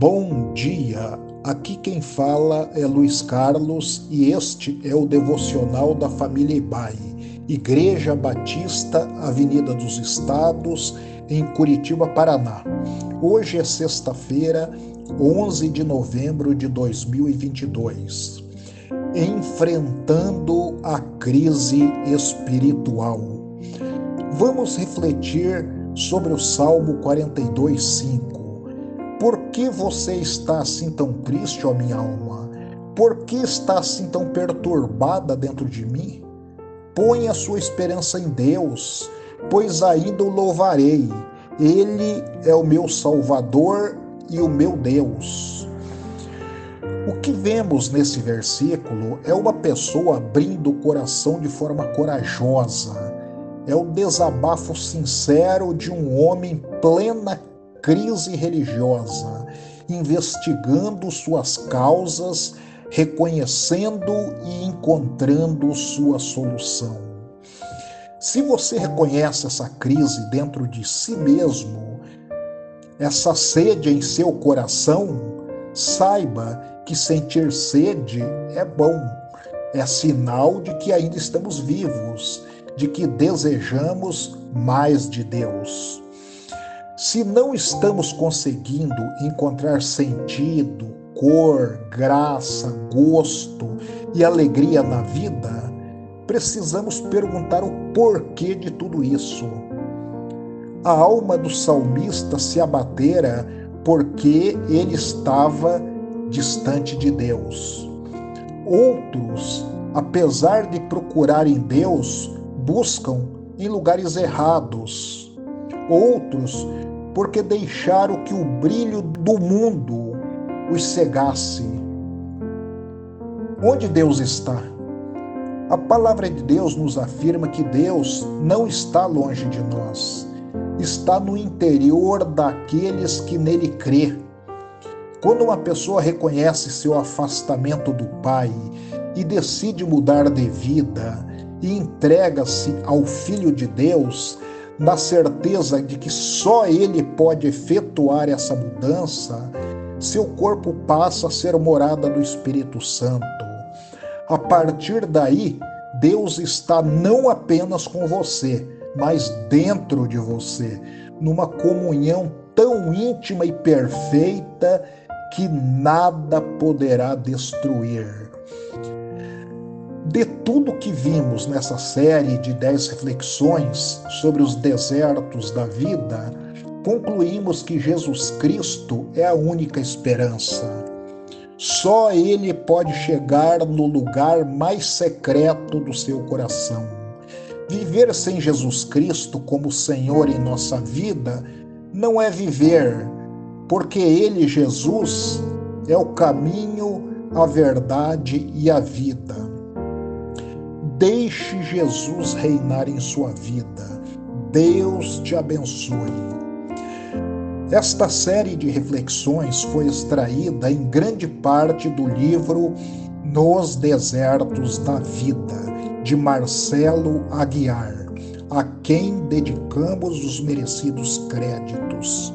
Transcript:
Bom dia! Aqui quem fala é Luiz Carlos e este é o devocional da família Ibai, Igreja Batista, Avenida dos Estados, em Curitiba, Paraná. Hoje é sexta-feira, 11 de novembro de 2022. Enfrentando a crise espiritual. Vamos refletir sobre o Salmo 42, 5 por que você está assim tão triste, ó minha alma? Por que está assim tão perturbada dentro de mim? Põe a sua esperança em Deus, pois ainda o louvarei. Ele é o meu Salvador e o meu Deus. O que vemos nesse versículo é uma pessoa abrindo o coração de forma corajosa. É o desabafo sincero de um homem plena crise religiosa, investigando suas causas, reconhecendo e encontrando sua solução. Se você reconhece essa crise dentro de si mesmo, essa sede em seu coração, saiba que sentir sede é bom, é sinal de que ainda estamos vivos, de que desejamos mais de Deus. Se não estamos conseguindo encontrar sentido, cor, graça, gosto e alegria na vida, precisamos perguntar o porquê de tudo isso. A alma do salmista se abatera porque ele estava distante de Deus. Outros, apesar de procurarem Deus, buscam em lugares errados. Outros porque deixaram que o brilho do mundo os cegasse. Onde Deus está? A palavra de Deus nos afirma que Deus não está longe de nós, está no interior daqueles que nele crê. Quando uma pessoa reconhece seu afastamento do Pai e decide mudar de vida e entrega-se ao Filho de Deus, na certeza de que só ele pode efetuar essa mudança, seu corpo passa a ser morada do Espírito Santo. A partir daí, Deus está não apenas com você, mas dentro de você, numa comunhão tão íntima e perfeita que nada poderá destruir. De tudo que vimos nessa série de dez reflexões sobre os desertos da vida, concluímos que Jesus Cristo é a única esperança. Só Ele pode chegar no lugar mais secreto do seu coração. Viver sem Jesus Cristo como Senhor em nossa vida não é viver, porque Ele, Jesus, é o caminho, a verdade e a vida. Deixe Jesus reinar em sua vida. Deus te abençoe. Esta série de reflexões foi extraída em grande parte do livro Nos Desertos da Vida, de Marcelo Aguiar, a quem dedicamos os merecidos créditos.